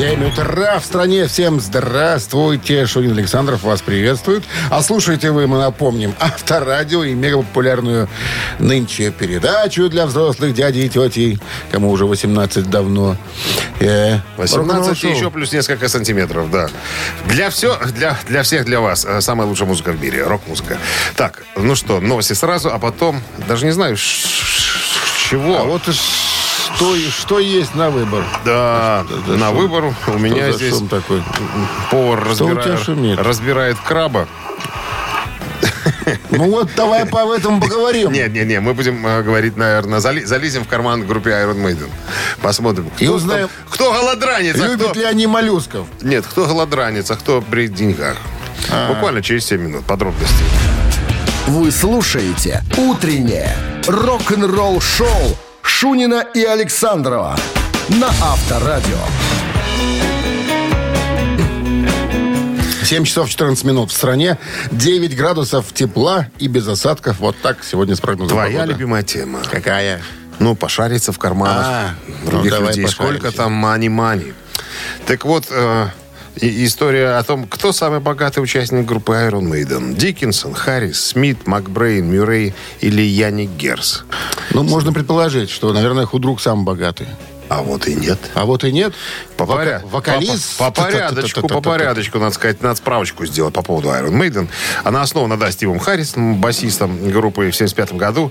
7 утра в стране. Всем здравствуйте. Шунин Александров вас приветствует. А слушайте вы, мы напомним, авторадио и мегапопулярную нынче передачу для взрослых дядей и тетей, кому уже 18 давно. Э, 18 и еще плюс несколько сантиметров, да. Для, все, для, для всех, для вас. э, Самая лучшая музыка в мире. Рок-музыка. Так, ну что, новости сразу, а потом, даже не знаю, чего. А вот и что, что есть на выбор? Да, за на шум? выбор у Что меня за здесь шум такой? повар Что у тебя разбирает, шумит? разбирает краба. Ну вот давай по этом поговорим. Нет, нет, нет, мы будем э, говорить, наверное, зали- залезем в карман группе Iron Maiden. Посмотрим, кто, И узнаем, там- кто голодранец, а Любят кто... ли они моллюсков? Нет, кто голодранец, а кто при деньгах. А. Буквально через 7 минут подробности. Вы слушаете «Утреннее рок-н-ролл-шоу» Шунина и Александрова на Авторадио. 7 часов 14 минут в стране, 9 градусов тепла и без осадков. Вот так сегодня с прогнозом Твоя погоды. любимая тема. Какая? Ну, пошариться в карманах А, других ну, давай людей. Сколько пошаримся. там мани-мани. Так вот, э, и- история о том, кто самый богатый участник группы Iron Maiden. Диккенсон, Харрис, Смит, Макбрейн, Мюррей или Яник Герс. Ну, можно предположить, что, наверное, худрук самый богатый. А вот и нет. А вот и нет. По, поря- Вокалист. по, по порядочку, по порядочку, надо сказать, надо справочку сделать по поводу Iron Maiden. Она основана, да, Стивом Харрисом, басистом группы в 75 году.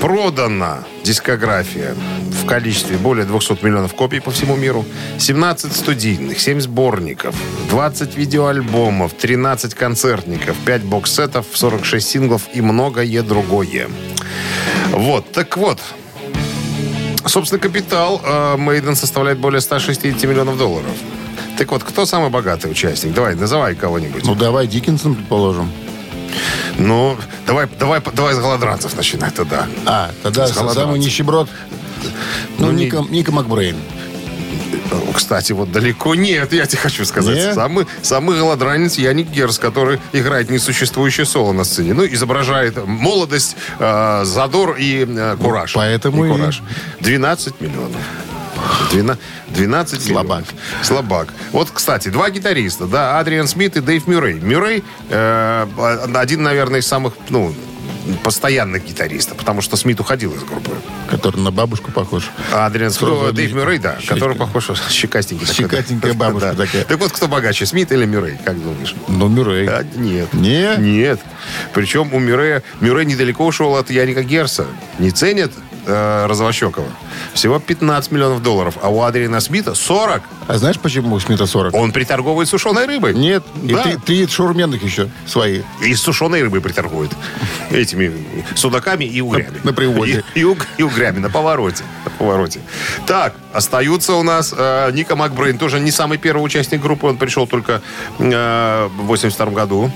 Продана дискография в количестве более 200 миллионов копий по всему миру. 17 студийных, 7 сборников, 20 видеоальбомов, 13 концертников, 5 бокс-сетов, 46 синглов и многое другое. Вот, так вот, Собственно, капитал э, Мейден составляет более 160 миллионов долларов. Так вот, кто самый богатый участник? Давай, называй кого-нибудь. Ну, давай Диккенсон, предположим. Давай, давай, давай с голодранцев начинай тогда. А, тогда С самый нищеброд. Ну, Ну, не- Ника, Ника Макбрейн. Кстати, вот далеко нет, я тебе хочу сказать. Не? Самый, самый голодранец Яник Герс, который играет несуществующее соло на сцене. Ну, изображает молодость, э, задор и э, кураж. поэтому и- кураж. 12 миллионов. Двена- 12 Слабак. миллионов. Слабак. Вот, кстати, два гитариста, да, Адриан Смит и Дэйв Мюррей. Мюррей э, один, наверное, из самых, ну, постоянных гитаристов, потому что Смит уходил из группы. Который на бабушку похож. А Адриан Смит, Розовая Дэйв. Мюррей, да, Щечка. который похож, щекастенький. такой, да. Щекастенькая бабушка Да. такая. Так вот, кто богаче, Смит или Мюррей, как думаешь? Ну, Мюррей. А, нет. Не? Нет. Причем у Мюррея, Мюррей недалеко ушел от Яника Герса. Не ценят э, Розовощекова. Всего 15 миллионов долларов. А у Адриана Смита 40. А знаешь, почему у Смита 40? Он приторговывает сушеной рыбой. Нет, и Да. три, три шаурменных еще свои. И сушеной рыбой приторгует. Этими судаками и угрями. На- на привозе. И, и уг- и угрями на повороте. На повороте. Так, остаются у нас э, Ника Макбрейн. Тоже не самый первый участник группы. Он пришел только э, в 82 году.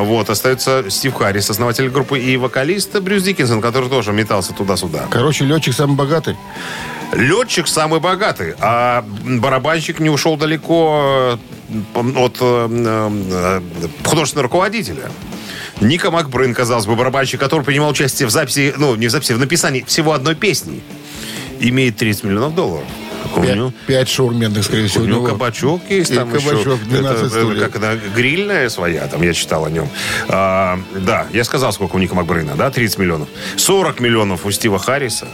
Вот, остается Стив Харрис, основатель группы, и вокалист Брюс Диккенсон, который тоже метался туда-сюда. Короче, летчик самый богатый. Летчик самый богатый, а барабанщик не ушел далеко э, от э, э, художественного руководителя. Ника Макбрейн, казалось бы, барабанщик, который принимал участие в записи, ну, не в записи, в написании всего одной песни, имеет 30 миллионов долларов. Пять, него, пять шаурменных, скорее всего. у него. кабачок есть И там кабачок, еще. 12 это, это как она, грильная своя, там я читал о нем. А, да, я сказал, сколько у Ника Макбрейна, да, 30 миллионов. 40 миллионов у Стива Харриса.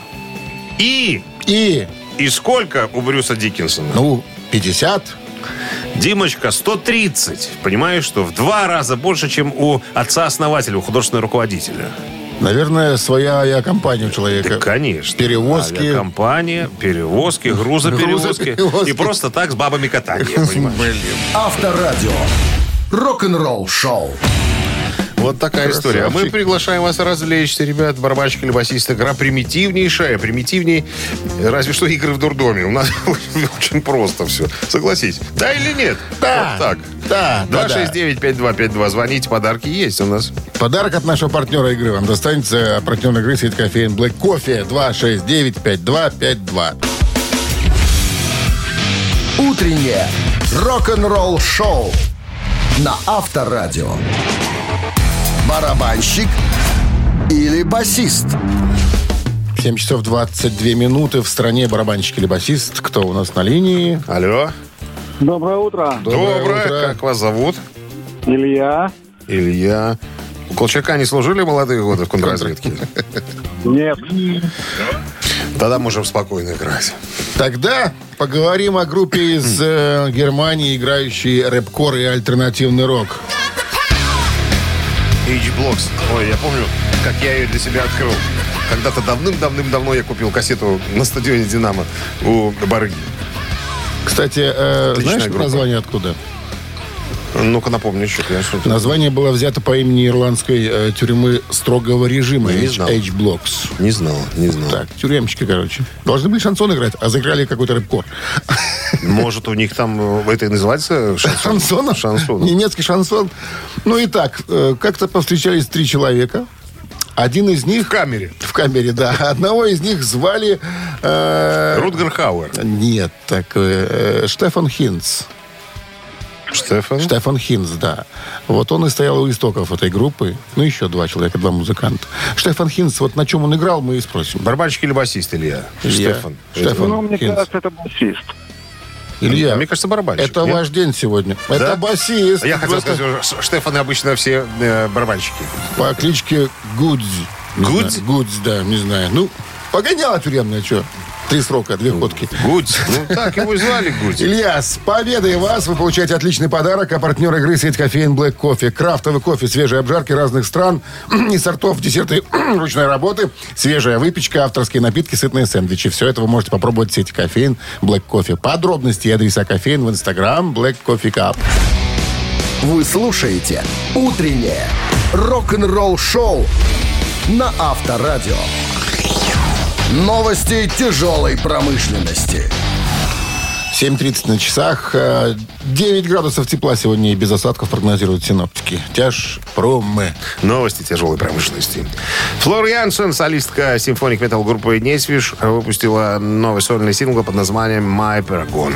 И И, и сколько у Брюса Диккенсона? ну, 50. Димочка, 130. Понимаешь, что в два раза больше, чем у отца-основателя, у художественного руководителя. Наверное, своя авиакомпания у человека. Да, конечно. Перевозки. Компания, перевозки, грузоперевозки. Грузоперевозки. И просто так с бабами катание. Авторадио. Рок-н-ролл шоу. Вот такая история. А мы Красавчик. приглашаем вас развлечься, ребят, барабанщик или басист. Игра примитивнейшая, примитивней разве что игры в дурдоме. У нас очень просто все. Согласись. Да или нет? Да. Вот так. Да, да, да. 269-5252. Звоните, подарки есть у нас. Подарок от нашего партнера игры вам достанется. Партнер игры сеть кофеин Black Кофе 269-5252. Утреннее рок-н-ролл шоу на Авторадио. Барабанщик или басист? 7 часов 22 минуты в стране барабанщик или басист. Кто у нас на линии? Алло. Доброе утро. Доброе. утро. Как вас зовут? Илья. Илья. У Колчака не служили молодые годы в контрразведке? Нет. Тогда можем спокойно играть. Тогда поговорим о группе из э, Германии, играющей рэп-кор и альтернативный рок. H-Blocks. Ой, я помню, как я ее для себя открыл. Когда-то давным-давным-давно я купил кассету на стадионе «Динамо» у Барыги. Кстати, э, Отличная знаешь группа. название откуда? Ну-ка напомню еще. Что-то- Название было взято по имени ирландской э, тюрьмы строгого режима Не H- знал. H-Blocks. Не знал, не знал. Так, тюремщики, короче. Должны были шансон играть, а заиграли какой-то рэп-кор. Может, у них там э, это и называется шансон? Шансоном? Шансон. Немецкий шансон. Ну и так, э, как-то повстречались три человека. Один из них... В камере. В камере, да. Одного из них звали... э, Рутгер Хауэр. Нет, так, э, э, Штефан Хинц. Штефан. Штефан Хинц, да. Вот он и стоял у истоков этой группы. Ну, еще два человека, два музыканта. Штефан Хинц, вот на чем он играл, мы и спросим. Барабанщик или басист, Илья? Илья. Штефан. Штефан. Ну, мне Хинц. кажется, это басист. Илья, Мне кажется, барабанщик. это нет? ваш день сегодня. Это басист. Я хотел Это сказать, что Штефаны обычно все э, барабанщики. По кличке Гудзи. Гудзи? Гудзи, да, не знаю. Ну, погоняла тюремная, что? Три срока, две ходки. Гудь. Ну, так его и звали Гудь. Илья, с победой вас! Вы получаете отличный подарок. А партнер игры сеть кофеин Black Кофе. Крафтовый кофе, свежие обжарки разных стран и сортов, десерты ручной работы, свежая выпечка, авторские напитки, сытные сэндвичи. Все это вы можете попробовать в сети кофеин Black Кофе. Подробности и адреса кофеин в инстаграм Black Coffee Cup. Вы слушаете «Утреннее рок-н-ролл-шоу» на Авторадио. Новости тяжелой промышленности. 7.30 на часах. э, 9 градусов тепла сегодня и без осадков прогнозируют синоптики. Тяж промы. Новости тяжелой промышленности. Флор Янсен, солистка симфоник метал группы Несвиш, выпустила новый сольный сингл под названием «My Paragon».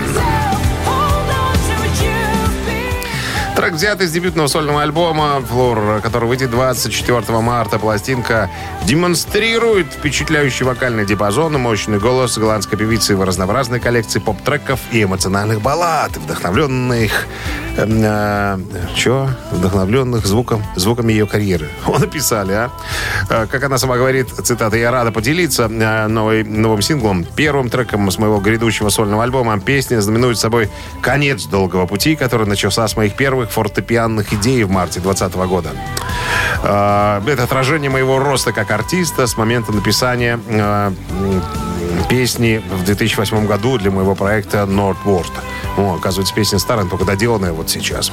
Трек взят из дебютного сольного альбома «Флор», который выйдет 24 марта. Пластинка демонстрирует впечатляющий вокальный диапазон и мощный голос голландской певицы в разнообразной коллекции поп-треков и эмоциональных баллад, вдохновленных... эм, э, чё? Вдохновленных звуком, звуками ее карьеры. О, написали, а? Э, Как она сама говорит, цитата, «Я рада поделиться э, новой, новым синглом, первым треком с моего грядущего сольного альбома. Песня знаменует собой конец долгого пути, который начался с моих первых фортепианных идей в марте 2020 года. Э, Это отражение моего роста как артиста с момента написания м, песни в 2008 году для моего проекта Nordward. О, оказывается, песня старая, только доделанная вот сейчас.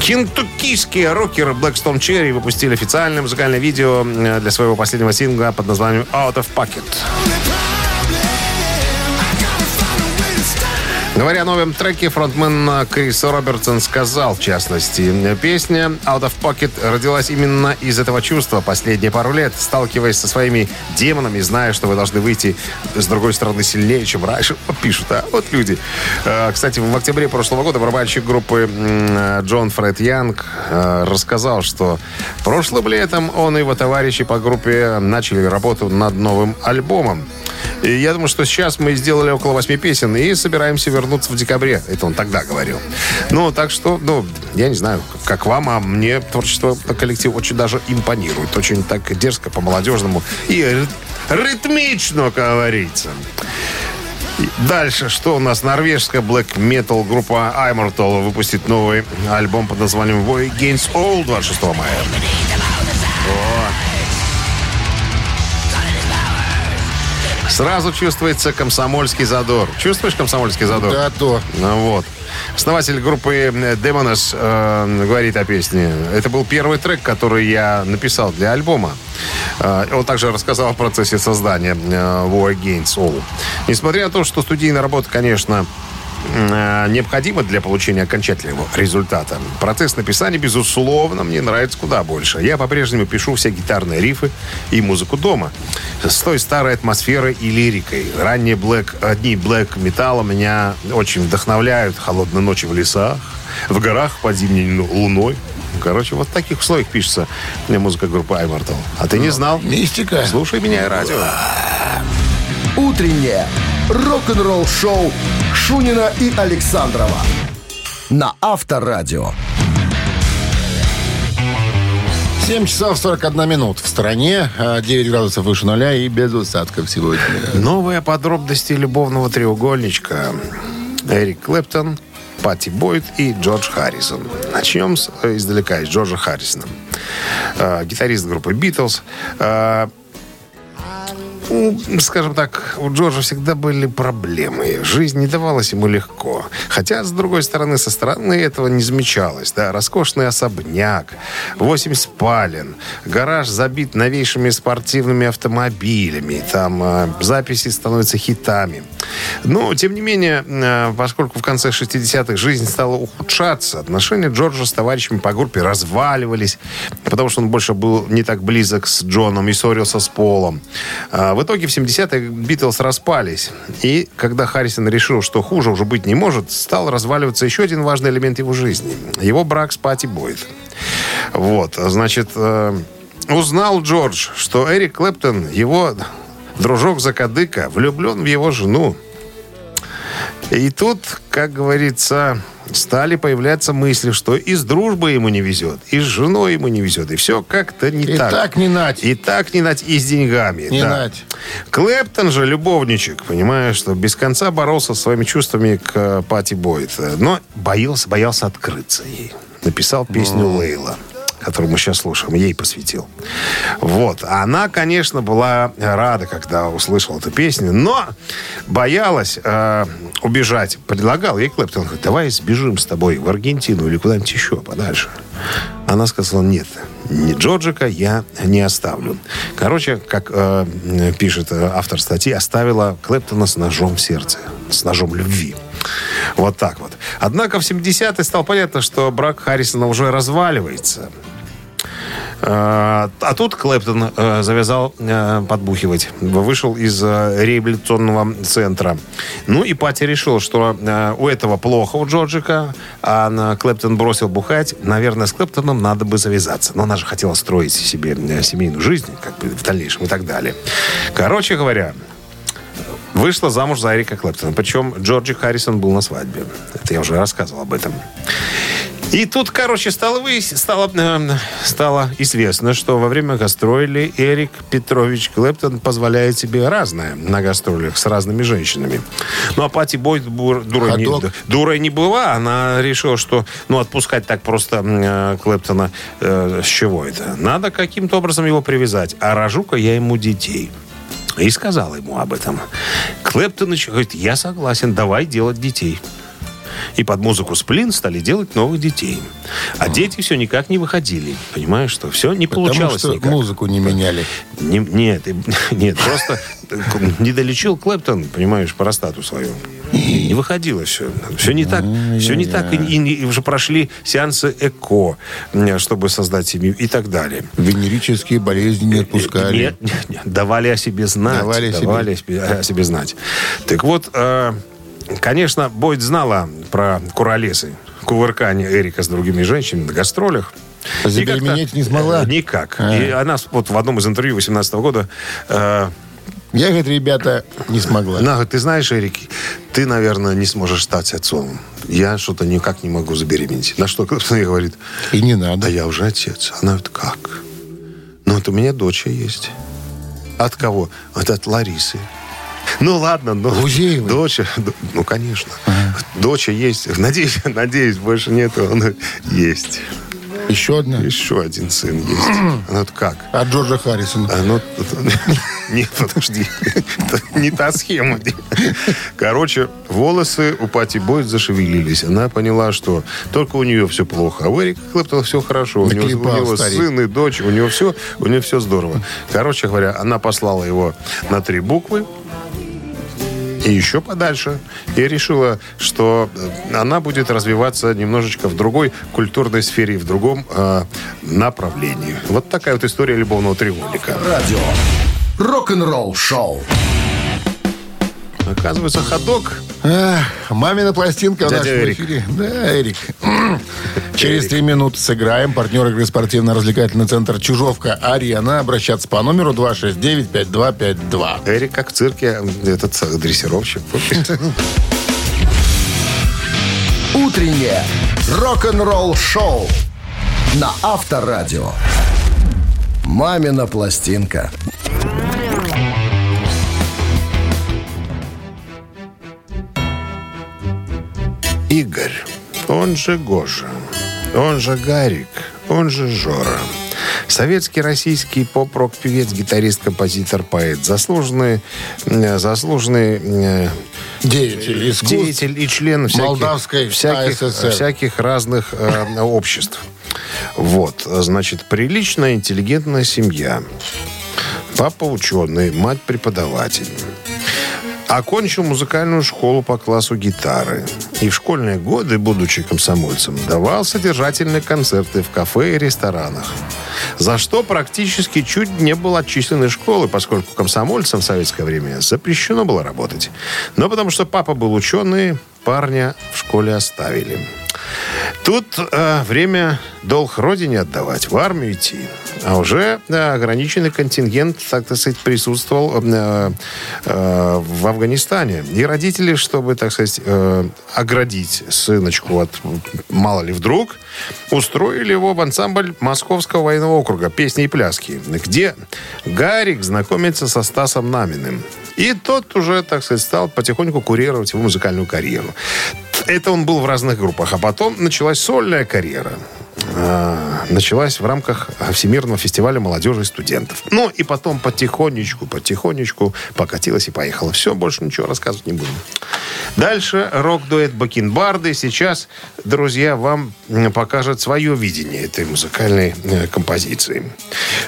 Кентуккийские рокеры Blackstone Cherry выпустили официальное музыкальное видео э, для своего последнего сингла под названием Out of Pocket. Говоря о новом треке, фронтмен Крис Робертсон сказал, в частности, песня Out of Pocket родилась именно из этого чувства последние пару лет, сталкиваясь со своими демонами, зная, что вы должны выйти с другой стороны сильнее, чем раньше. Пишут, а вот люди. Э, Кстати, в октябре прошлого года барабанщик группы Джон Фред Янг э, рассказал, что прошлым летом он и его товарищи по группе начали работу над новым альбомом. И я думаю, что сейчас мы сделали около восьми песен и собираемся вернуться в декабре. Это он тогда говорил. Ну, так что, ну, я не знаю, как вам, а мне творчество коллектива очень даже импонирует. Очень так дерзко, по-молодежному и рит- ритмично, как говорится. Дальше, что у нас? Норвежская black metal группа Immortal выпустит новый альбом под названием War Against All 26 мая. Сразу чувствуется комсомольский задор. Чувствуешь комсомольский задор? Да, то. Ну вот. Основатель группы Демонос э, говорит о песне. Это был первый трек, который я написал для альбома. Э, он также рассказал о процессе создания э, War Against All. Несмотря на то, что студийная работа, конечно, э, необходима для получения окончательного результата. Процесс написания, безусловно, мне нравится куда больше. Я по-прежнему пишу все гитарные рифы и музыку дома. С той старой атмосферой и лирикой. Ранние блэк, одни блэк металла меня очень вдохновляют. Холодные ночи в лесах, в горах под зимней ну- луной. Короче, вот в таких условиях пишется музыка группы Immortal. А ты не знал? Мистика. Слушай меня и радио. Утреннее рок-н-ролл-шоу Шунина и Александрова на Авторадио. 7 часов 41 минут. В стране а, 9 градусов выше нуля и без осадков сегодня. Новые подробности любовного треугольничка. Эрик Клэптон, Патти Бойд и Джордж Харрисон. Начнем с, э, издалека, из Джорджа Харрисона. Э, гитарист группы «Битлз». Э, у, скажем так, у Джорджа всегда были проблемы. Жизнь не давалась ему легко. Хотя, с другой стороны, со стороны этого не замечалось. Да, роскошный особняк, 8 спален, гараж забит новейшими спортивными автомобилями. Там э, записи становятся хитами. Но, тем не менее, э, поскольку в конце 60-х жизнь стала ухудшаться, отношения Джорджа с товарищами по группе разваливались, потому что он больше был не так близок с Джоном и ссорился с Полом. А, В итоге в 70-е Битлз распались. И когда Харрисон решил, что хуже уже быть не может, стал разваливаться еще один важный элемент его жизни. Его брак с Пати Бойд. Вот, значит, э, узнал Джордж, что Эрик Клэптон, его дружок-закадыка, влюблен в его жену. И тут, как говорится, стали появляться мысли, что и с дружбой ему не везет, и с женой ему не везет, и все как-то не И так. так не нать. И так не нать, и с деньгами. Не да. нать. Клэптон же любовничек, понимаешь, что без конца боролся со своими чувствами к э, Пати Бойт. Но боялся, боялся открыться ей. Написал песню Лейла которую мы сейчас слушаем, ей посвятил. Вот. Она, конечно, была рада, когда услышала эту песню, но боялась э, убежать. Предлагал ей Клэптон, говорит, давай сбежим с тобой в Аргентину или куда-нибудь еще подальше. Она сказала, нет, ни Джорджика я не оставлю. Короче, как э, пишет э, автор статьи, оставила Клэптона с ножом в сердце, с ножом любви. Вот так вот. Однако в 70-е стало понятно, что брак Харрисона уже разваливается. А тут Клэптон э, завязал э, подбухивать. Вышел из э, реабилитационного центра. Ну и Пати решил, что у этого плохо, у Джорджика, а Клэптон бросил бухать. Наверное, с Клэптоном надо бы завязаться. Но она же хотела строить себе семейную жизнь, как бы в дальнейшем и так далее. Короче говоря, вышла замуж за Эрика Клэптона. Причем Джорджи Харрисон был на свадьбе. Это я уже рассказывал об этом. И тут, короче, стало, выяс- стало, э, стало известно, что во время гастролей Эрик Петрович Клэптон позволяет себе разное на гастролях с разными женщинами. Ну, а Пати Бойд бур- дурой, не, дурой не была. Она решила, что ну, отпускать так просто э, Клэптона э, с чего это? Надо каким-то образом его привязать. А рожу-ка я ему детей. И сказала ему об этом. Клэптоныч говорит, я согласен, давай делать детей. И под музыку сплин стали делать новых детей. А дети все никак не выходили. Понимаешь, что все не Потому получалось что никак. музыку не меняли. Не- нет, нет, просто не долечил Клэптон, понимаешь, простату свою. Не выходило все. Все не так. Все не так. И, и- и уже прошли сеансы ЭКО, чтобы создать семью и так далее. Венерические болезни не отпускали. Нет, нет, нет. Давали о себе знать. Давали о себе. Давали о себе, о себе знать. Так вот, э, конечно, Бойд знала про куролесы, кувыркание Эрика с другими женщинами на гастролях. А забеременеть не смогла? Э, Никак. А. И она вот в одном из интервью 18 года э, Я, говорит, ребята, не смогла. она говорит, ты знаешь, Эрик, ты, наверное, не сможешь стать отцом. Я что-то никак не могу забеременеть. На что ей говорит, И не да надо. я уже отец. Она говорит, как? Ну, вот у меня дочь есть. От кого? Вот от Ларисы. Ну ладно, ну, Гузеевой? дочь, д- ну конечно, дочь есть, надеюсь, надеюсь, больше нету, он говорит, есть, Еще одна. еще один сын есть. Она говорит, как? От Джорджа Харрисона. А, ну, нет, подожди. Это не та схема. Короче, волосы у Пати Бойд зашевелились. Она поняла, что только у нее все плохо. А у Эрика Клэптона все хорошо. У него, у него сын и дочь, у него все, у него все здорово. Короче говоря, она послала его на три буквы и еще подальше. И решила, что э, она будет развиваться немножечко в другой культурной сфере, в другом э, направлении. Вот такая вот история любовного треугольника. Радио. Рок-н-ролл шоу. Оказывается, ходок. Эх, мамина пластинка в Дядя нашем Эрик. эфире. Да, Эрик. Через три минуты сыграем. Партнер игры спортивно-развлекательный центр «Чужовка-Арена». Обращаться по номеру 269-5252. Эрик, как в цирке, этот дрессировщик. Утреннее рок-н-ролл-шоу на Авторадио. «Мамина пластинка». Игорь, он же Гоша, он же Гарик, он же Жора. Советский российский поп-рок-певец, гитарист, композитор, поэт. Заслуженный, э, заслуженный э, Деятель искусств. деятель и член всяких, Молдавской всяких, АССР. всяких разных э, обществ. Вот, значит, приличная, интеллигентная семья. Папа ученый, мать преподаватель. Окончил музыкальную школу по классу гитары. И в школьные годы, будучи комсомольцем, давал содержательные концерты в кафе и ресторанах. За что практически чуть не был отчислен из школы, поскольку комсомольцам в советское время запрещено было работать. Но потому что папа был ученый, парня в школе оставили. Тут э, время долг родине отдавать, в армию идти. А уже э, ограниченный контингент, так сказать, присутствовал э, э, в Афганистане. И родители, чтобы, так сказать, э, оградить сыночку от мало ли вдруг, устроили его в ансамбль Московского военного округа «Песни и пляски», где Гарик знакомится со Стасом Наминым. И тот уже, так сказать, стал потихоньку курировать его музыкальную карьеру. Это он был в разных группах. А потом началась сольная карьера. А, Началась в рамках Всемирного фестиваля молодежи и студентов. Ну и потом потихонечку, потихонечку покатилась и поехала. Все, больше ничего рассказывать не будем. Дальше рок-дуэт Бакенбарды. Сейчас, друзья, вам покажет свое видение этой музыкальной э, композиции.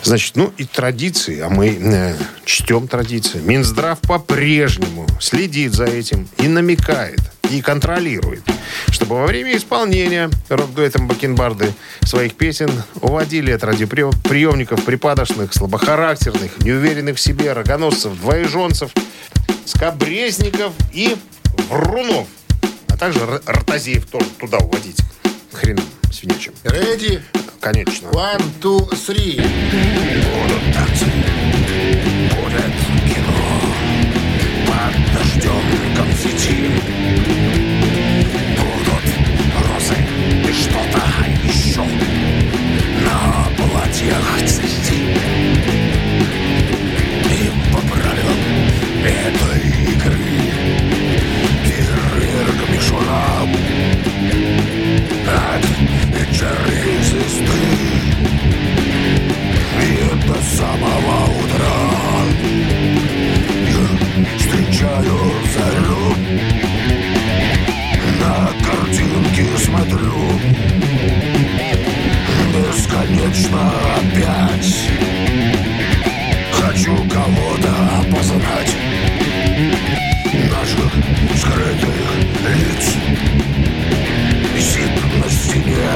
Значит, ну и традиции, а мы э, чтем традиции. Минздрав по-прежнему следит за этим и намекает, и контролирует, чтобы во время исполнения рок-дуэтом Бакенбарды своих песен уводили от радиоприемников припадочных, слабохарактерных, неуверенных в себе, рогоносцев, двоеженцев, скобрезников и врунов, а также р- ротозеев тоже туда уводить. Хрен свинячим. Ready? Конечно. One, two, three. Будут танцы, будет дождем конфетти Будут розы и что-то еще На платьях цвести Бесконечно опять. Хочу кого-то познать Наших скрытых лиц. Висит на стене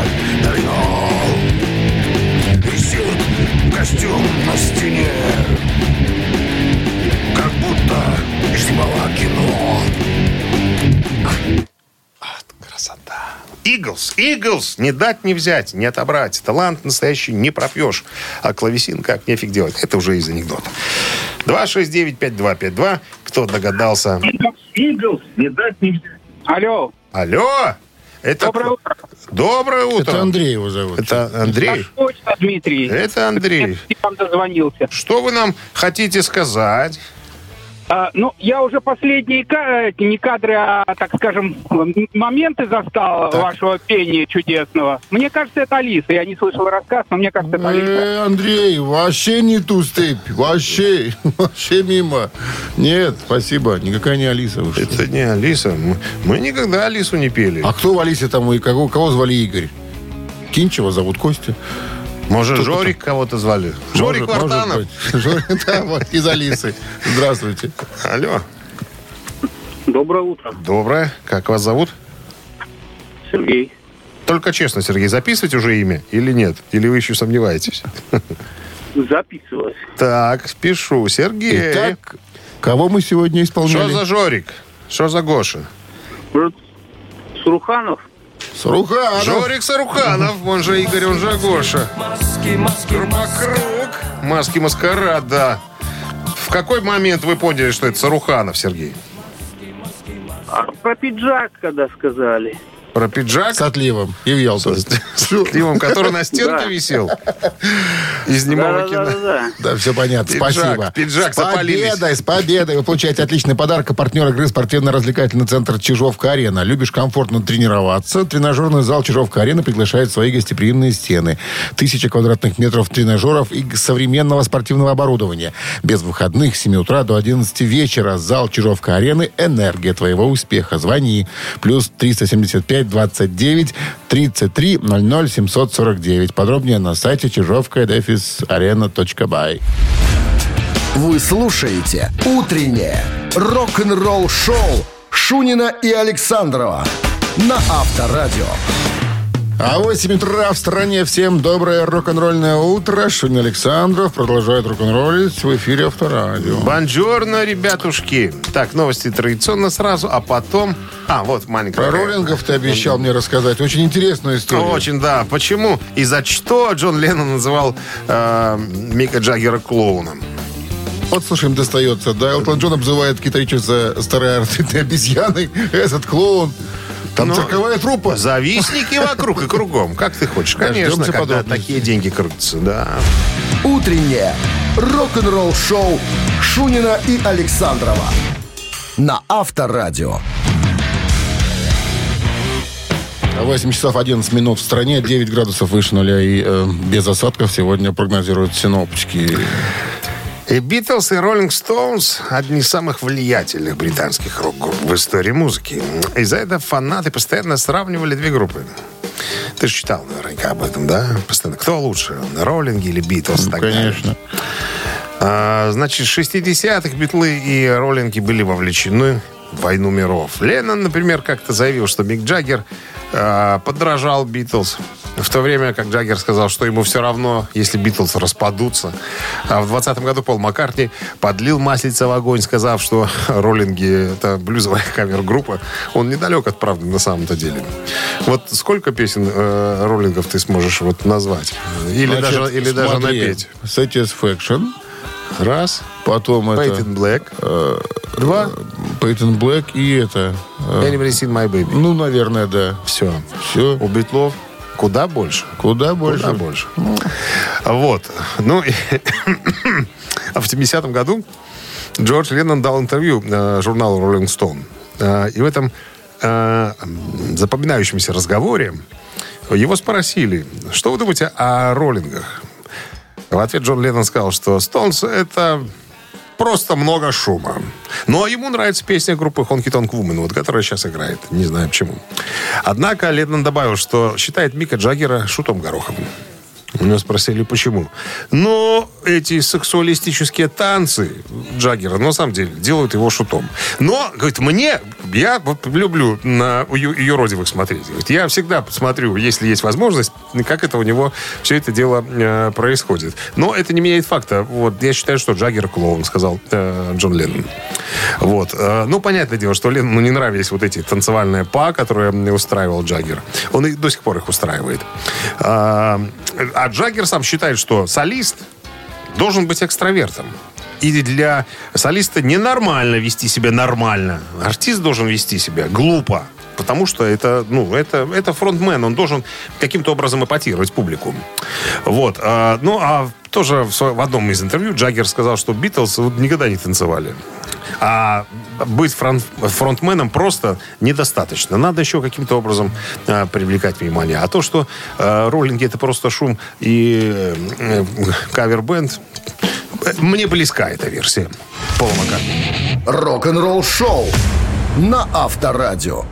давно Висит костюм на стене. Как будто снимала кино Иглс, Иглс, не дать не взять, не отобрать. Талант настоящий не пропьешь. А клавесин как нефиг делать. Это уже из анекдота. 269-5252. Кто догадался? Иглс, не дать не взять. Алло, Алло? Это... доброе утро. Доброе утро. Это Андрей его зовут. Это Андрей. Так точно, Дмитрий. Это Андрей. Я вам дозвонился. Что вы нам хотите сказать? А, ну, я уже последние ка- не кадры, а, так скажем, моменты застал вашего пения чудесного. Мне кажется, это Алиса. Я не слышал рассказ, но мне кажется, это Алиса. Э, Андрей, вообще не ту степь. Вообще, вообще мимо. Нет, спасибо. Никакая не Алиса. вы что. Это не Алиса. Мы, мы никогда Алису не пели. А кто в Алисе там и кого, кого звали Игорь? Кинчева зовут Костя. Может, Жорик кого-то звали? Жорик Может- может Вартанов. быть. Жорик, да, вот, из Алисы. Здравствуйте. Алло. Доброе утро, Доброе. Как вас зовут? Сергей. Только честно, Сергей, записывать уже имя или нет? Или вы еще сомневаетесь? Записывалась. Так, пишу. Сергей. Итак, Кого мы сегодня Что исполняли? за Жорик? Что за Гоша? Может, Суруханов? Саруханов. Жорик Саруханов, он же Игорь, он же Гоша. Группа Круг. Маски маскарад, да. В какой момент вы поняли, что это Саруханов, Сергей? А про пиджак, когда сказали. Про пиджак? С отливом. И в Ялту. С Ливом, который на стенке висел? Из немого кино. Да, все понятно. Спасибо. пиджак, с победой, с победой. Вы получаете отличный подарок. Партнер игры спортивно-развлекательный центр Чижовка-Арена. Любишь комфортно тренироваться? Тренажерный зал Чижовка-Арена приглашает свои гостеприимные стены. Тысяча квадратных метров тренажеров и современного спортивного оборудования. Без выходных с 7 утра до 11 вечера. Зал Чижовка-Арены. Энергия твоего успеха. Звони. Плюс 375 29 33 00 749. Подробнее на сайте чижовка арена.бай. Вы слушаете «Утреннее рок-н-ролл-шоу» Шунина и Александрова на Авторадио. А 8 утра в стране. Всем доброе рок-н-ролльное утро. Шунин Александров продолжает рок-н-роллить в эфире Авторадио. Бонжорно, ребятушки. Так, новости традиционно сразу, а потом... А, вот маленькая... Про роллингов ты обещал мне рассказать. Очень интересную историю. Очень, да. Почему и за что Джон Леннон называл э, Мика Джаггера клоуном? Вот, слушай, им достается. Да, Элтон Джон обзывает Кита Ричардса старой обезьяной. Этот клоун. Там Ну, цирковая труппа. Завистники вокруг и кругом. Как ты хочешь? Конечно, когда такие деньги крутятся, да. «Утреннее рок-н-ролл-шоу» Шунина и Александрова на Авторадио. 8 часов 11 минут в стране, 9 градусов выше нуля и э, без осадков сегодня прогнозируют синоптики. И Битлз, и Роллинг Стоунс – одни из самых влиятельных британских рок-групп в истории музыки. Из-за этого фанаты постоянно сравнивали две группы. Ты же читал наверняка об этом, да? Постоянно. Кто лучше, Роллинги или Битлз? и Ну, далее. конечно. А, значит, с 60-х Битлы и Роллинги были вовлечены в войну миров. Леннон, например, как-то заявил, что Мик Джаггер а, подражал Битлз. В то время как Джаггер сказал, что ему все равно, если Битлз распадутся. А в 20 году Пол Маккартни подлил маслица в огонь, сказав, что роллинги — это блюзовая кавер-группа. Он недалек от правды на самом-то деле. Вот сколько песен э, роллингов ты сможешь вот назвать? Или Значит, даже, или даже смотри, напеть? Satisfaction. Раз. Потом это... Peyton Black. Два. Пейтон Блэк и это... э, Anybody seen my baby? ну, наверное, да. Все. Все. У Битлов куда больше. Куда больше? Куда больше. Вот. Ну, а в 70-м году Джордж Леннон дал интервью э, журналу Rolling Stone. Э, и в этом э, запоминающемся разговоре его спросили, что вы думаете о роллингах? В ответ Джон Леннон сказал, что Stones это просто много шума. Но ему нравится песня группы Honky Tonk Woman, вот, которая сейчас играет. Не знаю почему. Однако Леннон добавил, что считает Мика Джаггера шутом Гороховым. У него спросили, почему. Но эти сексуалистические танцы Джаггера, на самом деле, делают его шутом. Но, говорит, мне, я люблю на юродивых смотреть. Говорит, я всегда смотрю, если есть возможность, как это у него все это дело э, происходит. Но это не меняет факта. Вот, я считаю, что Джаггер клоун, сказал э, Джон Леннон. Вот. Э, ну, понятное дело, что Леннону не нравились вот эти танцевальные па, которые устраивал Джаггер. Он и до сих пор их устраивает. А, а Джаггер сам считает, что солист должен быть экстравертом. И для солиста ненормально вести себя нормально. Артист должен вести себя глупо. Потому что это, ну, это, это фронтмен, он должен каким-то образом эпатировать публику. Вот. А, ну, а тоже в, в одном из интервью Джаггер сказал, что Битлз никогда не танцевали. А быть фронт- фронтменом просто недостаточно. Надо еще каким-то образом а, привлекать внимание. А то, что а, роллинги это просто шум и э, э, кавер-бенд, э, мне близка эта версия Пола Маккартни. Рок-н-ролл-шоу на Авторадио.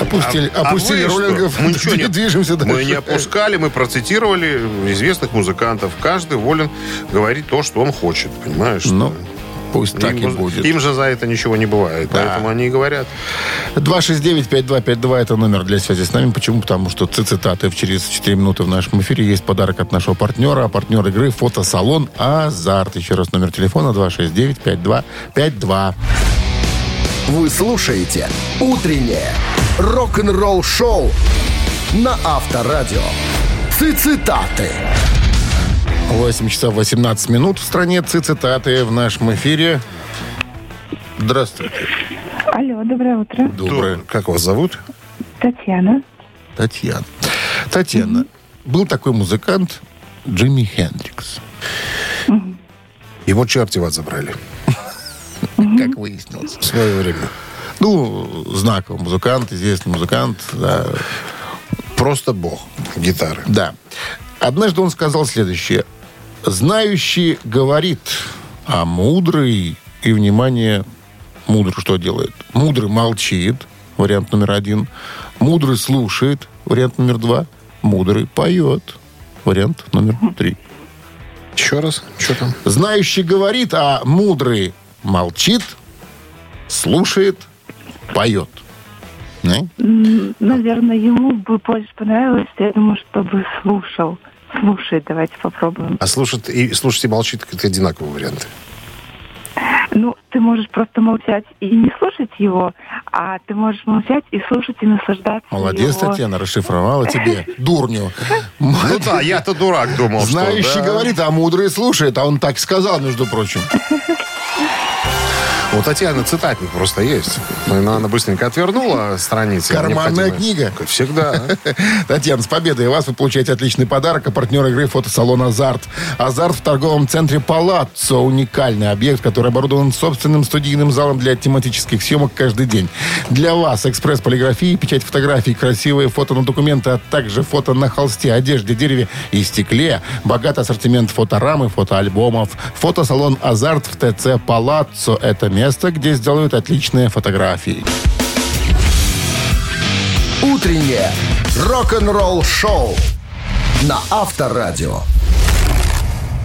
Опустили, А опустили вы что? роллингов. Мы ничего не, движемся дальше. мы не опускали, мы процитировали известных музыкантов. Каждый волен говорить то, что он хочет, понимаешь? Ну. Пусть так и им, будет. Им же за это ничего не бывает, поэтому они и говорят. 269-5252 это номер для связи с нами. Почему? Потому что цитаты через 4 минуты в нашем эфире есть подарок от нашего партнера. А партнер игры фотосалон «Азарт». Еще раз номер телефона 269-5252. Вы слушаете «Утреннее рок-н-ролл-шоу» на Авторадио. Цитаты. 8 часов 18 минут в стране. Цитаты в нашем эфире. Здравствуйте. Алло, доброе утро. Доброе. Как вас зовут? Татьяна. Татьяна. Татьяна. Был такой музыкант Джимми Хендрикс. Его черти вас забрали Как выяснилось. в свое время. Ну, знаковый музыкант, известный музыкант. Да. Просто бог гитары. да. Однажды он сказал следующее. Знающий говорит, а мудрый, и, внимание, мудрый что делает? Мудрый молчит, вариант номер один. Мудрый слушает, вариант номер два. Мудрый поет, вариант номер три. Еще раз, что там? Знающий говорит, а мудрый молчит, слушает, поет. Не? Наверное, ему бы больше понравилось, я думаю, чтобы слушал. Слушай, давайте попробуем. А слушать и, слушать и молчит, это одинаковые варианты. Ну, ты можешь просто молчать и не слушать его, а ты можешь молчать и слушать и наслаждаться Молодец, его. Татьяна, расшифровала тебе, дурню. Ну да, я-то дурак думал. Знающий говорит, а мудрый слушает. А он так сказал, между прочим. У Татьяны цитатник просто есть. Ну, Она, быстренько отвернула страницы. Карманная необходимые. книга. Всегда. Татьяна, с победой вас вы получаете отличный подарок. А партнер игры фотосалон «Азарт». «Азарт» в торговом центре «Палаццо». Уникальный объект, который оборудован собственным студийным залом для тематических съемок каждый день. Для вас экспресс полиграфии, печать фотографий, красивые фото на документы, а также фото на холсте, одежде, дереве и стекле. Богатый ассортимент фоторамы, фотоальбомов. Фотосалон «Азарт» в ТЦ «Палаццо». Это место, где сделают отличные фотографии. Утреннее рок-н-ролл-шоу на Авторадио.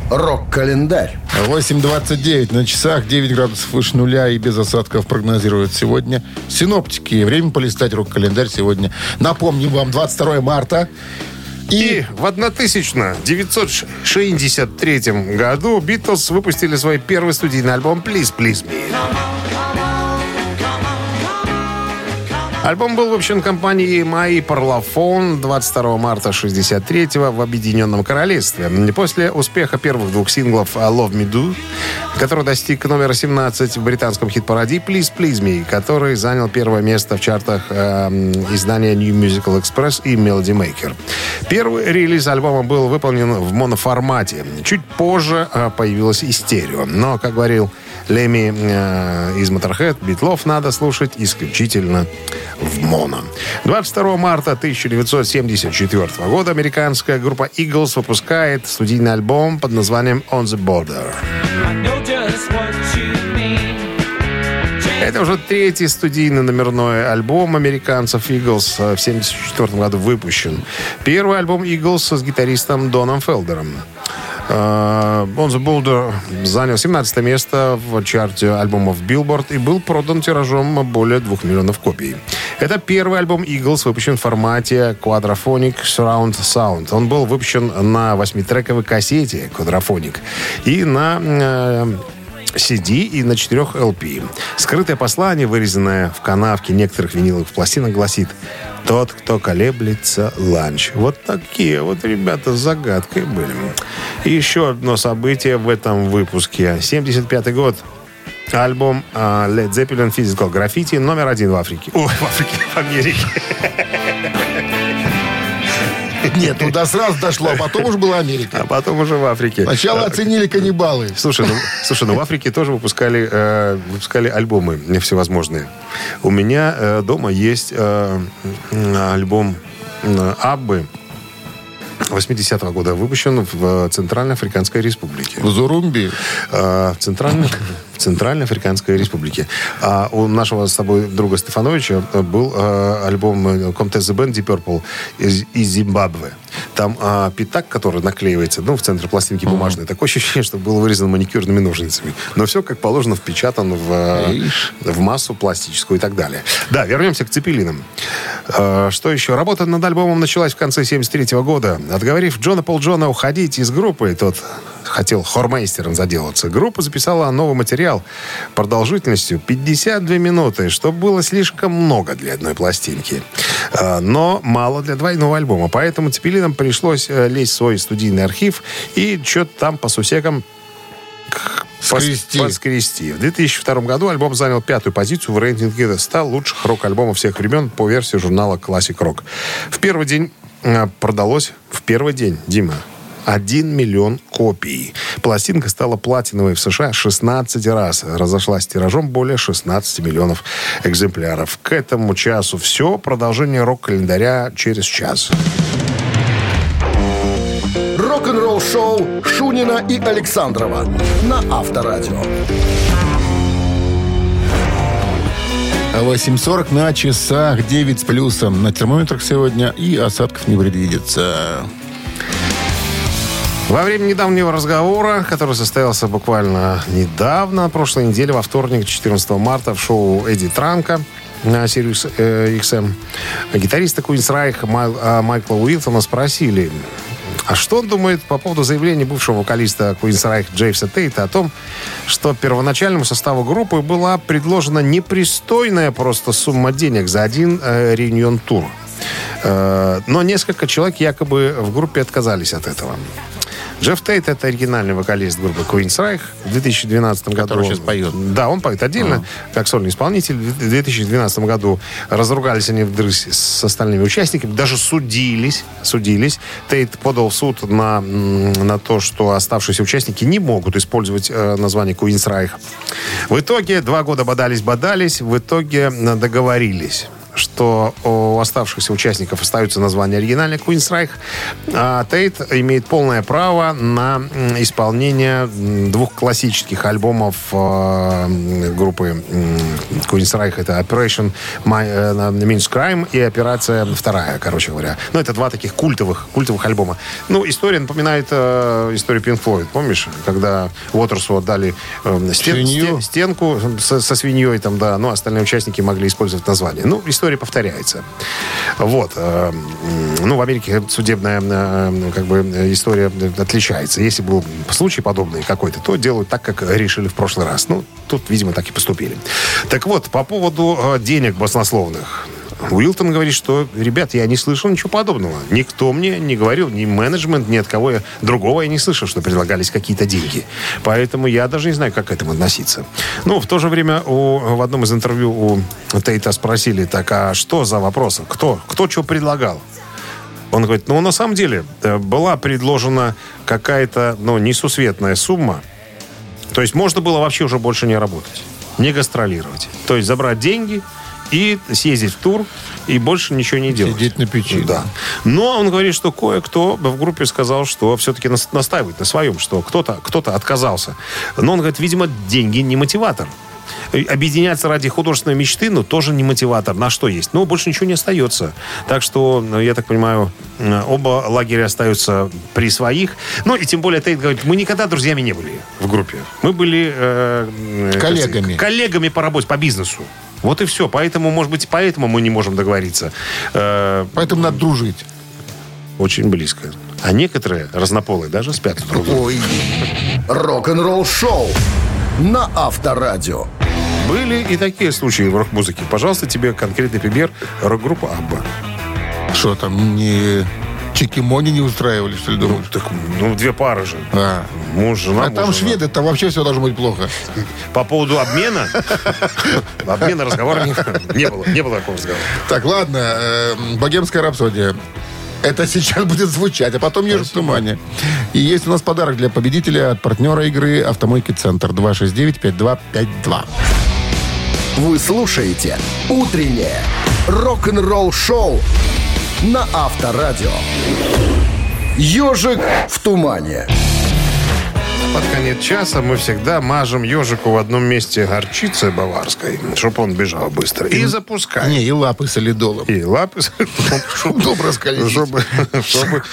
Рок-календарь. 8.29 на часах, 9 градусов выше нуля и без осадков прогнозируют сегодня. Синоптики. Время полистать рок-календарь сегодня. Напомним вам, 22 марта. И в 1963 году Битлз выпустили свой первый студийный альбом «Please, Please Me». Альбом был выпущен компанией EMI Parlophone 22 марта 63 в Объединенном Королевстве. После успеха первых двух синглов «Love Me Do», который достиг номера 17 в британском хит-параде, «Please, Please Me», который занял первое место в чартах э, издания New Musical Express и Melody Maker. Первый релиз альбома был выполнен в моноформате. Чуть позже э, появилась и стерео. Но, как говорил Леми э, из Motorhead, битлов надо слушать исключительно в моно. 22 марта 1974 года американская группа Eagles выпускает студийный альбом под названием On the Border. Это уже третий студийный номерной альбом американцев Eagles э, в 1974 году выпущен. Первый альбом Eagles с гитаристом Доном Фелдером. Э, On the Boulder занял 17 место в чарте альбомов Billboard и был продан тиражом более 2 миллионов копий. Это первый альбом Eagles, выпущен в формате Quadraphonic Surround Sound. Он был выпущен на восьмитрековой кассете Quadraphonic и на э, CD и на 4 LP. Скрытое послание, вырезанное в канавке некоторых виниловых пластинок, гласит «Тот, кто колеблется, ланч». Вот такие вот ребята с загадкой были. И еще одно событие в этом выпуске. 75 год. Альбом а, Led Zeppelin Physical Graffiti номер один в Африке. Ой, в Африке, в Америке. Нет, туда сразу дошло, а потом уж была Америка. А потом уже в Африке. Сначала оценили каннибалы. Слушай, ну, слушай, ну в Африке тоже выпускали, э, выпускали альбомы всевозможные. У меня э, дома есть э, альбом э, Аббы 80-го года выпущен в Центральноафриканской Республике. В Зурумби. Э, В Центральной, в Центральноафриканской Республике. А у нашего с тобой друга Стефановича был э, альбом Comtesse Band Deep Purple из, из Зимбабве. Там а, пятак, который наклеивается, ну, в центре пластинки бумажной, такое ощущение, что был вырезан маникюрными ножницами. Но все, как положено, впечатано в, э, в массу пластическую и так далее. Да, вернемся к Цепелинам. Э, Что еще? Работа над альбомом началась в конце 73 года. Отговорив Джона Пол Джона уходить из группы, тот хотел хормейстером заделаться. Группа записала новый материал продолжительностью 52 минуты, что было слишком много для одной пластинки. Э, Но мало для двойного альбома. Поэтому Цепелинам пришлось э, лезть в свой студийный архив и что-то там по сусекам Скрести. поскрести. В 2002 году альбом занял пятую позицию в рейтинге 100 лучших рок-альбомов всех времен по версии журнала Classic Rock. В первый день э, продалось, в первый день, Дима, 1 миллион копий. Пластинка стала платиновой в США 16 раз. Разошлась тиражом более 16 миллионов экземпляров. К этому часу все. Продолжение рок-календаря через час. Рок-н-ролл шоу Шунина и Александрова на Авторадио. 8.40 на часах, 9 с плюсом на термометрах сегодня, и осадков не предвидится. Во время недавнего разговора, который состоялся буквально недавно, прошлой неделе, во вторник, 14 марта, в шоу Эдди Транка на Sirius э, XM, гитариста Queensrÿche Май- а, Майкла Уилтона спросили, а что он думает по поводу заявления бывшего вокалиста Queensrÿche Джеффа Тейта о том, что первоначальному составу группы была предложена непристойная просто сумма денег за один э, reunion -тур. Э, но несколько человек якобы в группе отказались от этого. Джефф Тейт это оригинальный вокалист группы Queen's Reich. В 2012 году... Который он- сейчас поет. Да, он поет отдельно, как сольный исполнитель. В 2012 году разругались они вдрызг с остальными участниками, даже судились. судились. Тейт подал в суд на, на то, что оставшиеся участники не могут использовать э, название Queen's Reich. В итоге два года бодались-бодались, в итоге э, договорились что у оставшихся участников остаются названия оригинальных Reich, а Тейт имеет полное право на исполнение двух классических альбомов э, группы Reich. Это Operation э, Minsk Crime и Операция вторая, короче говоря. Ну, это два таких культовых, культовых альбома. Ну, история напоминает э, историю Pink Floyd. Помнишь, когда Уотерсу отдали э, стен- стен- стенку со, со свиньей там, да, ну, остальные участники могли использовать название. Ну, история повторяется. Вот. э, ну, в Америке судебная э, как бы история отличается. Если был случай подобный какой-то, то делают так, как решили в прошлый раз. Ну, тут, видимо, так и поступили. Так вот, по поводу э, денег баснословных. Уилтон говорит, что, ребят, я не слышал ничего подобного. Никто мне не говорил, ни менеджмент, ни от кого я, другого я не слышал, что предлагались какие-то деньги. Поэтому я даже не знаю, как к этому относиться. Ну, в то же время у, в одном из интервью у Тейта спросили, так, а что за вопросы? Кто? Кто что предлагал? Он говорит, ну, на самом деле, э, была предложена какая-то, ну, несусветная сумма. То есть можно было вообще уже больше не работать, не гастролировать. То есть забрать деньги и съездить в тур, и больше ничего не делать. Сидеть на печи. Да. Но он говорит, что кое-кто в группе сказал, что все-таки нас- настаивает на своем, что кто-то кто отказался. Но он говорит, видимо, деньги не мотиватор. И Объединяться ради художественной мечты, но тоже не мотиватор. На что есть? Ну, больше ничего не остается. Так что, ну, я так понимаю, э, оба лагеря остаются при своих. Ну, и тем более Тейт говорит, мы никогда друзьями не были в группе. Мы были... э, э, Коллегами. Коллегами по работе, по бизнесу. Вот и все. Поэтому, может быть, поэтому мы не можем договориться. Э, Поэтому надо дружить. очень близко. А некоторые разнополые даже спят друг с другом. Ой. Рок-н-ролл шоу на Авторадио. Были и такие случаи в рок-музыке. Пожалуйста, тебе конкретный пример рок-группа Абба. Что там, не чекимони не устраивали, что ли, думаешь? Так, ну, две пары же. А, Муж, жена, а там муж, жена. там вообще все должно быть плохо. По поводу обмена, обмена разговора не, не было. Не было такого разговора. Так, ладно, э, богемская рапсодия. Это сейчас будет звучать, а потом ежик в тумане. И есть у нас подарок для победителя от партнера игры «Автомойки Центр» 269-5252. Вы слушаете «Утреннее рок-н-ролл шоу» на Авторадио. «Ежик в тумане». Под конец часа мы всегда мажем ежику в одном месте горчицей баварской, чтобы он бежал быстро. И запускаем. Не, и лапы солидолом. И лапы, Добро скользить. чтобы, чтобы,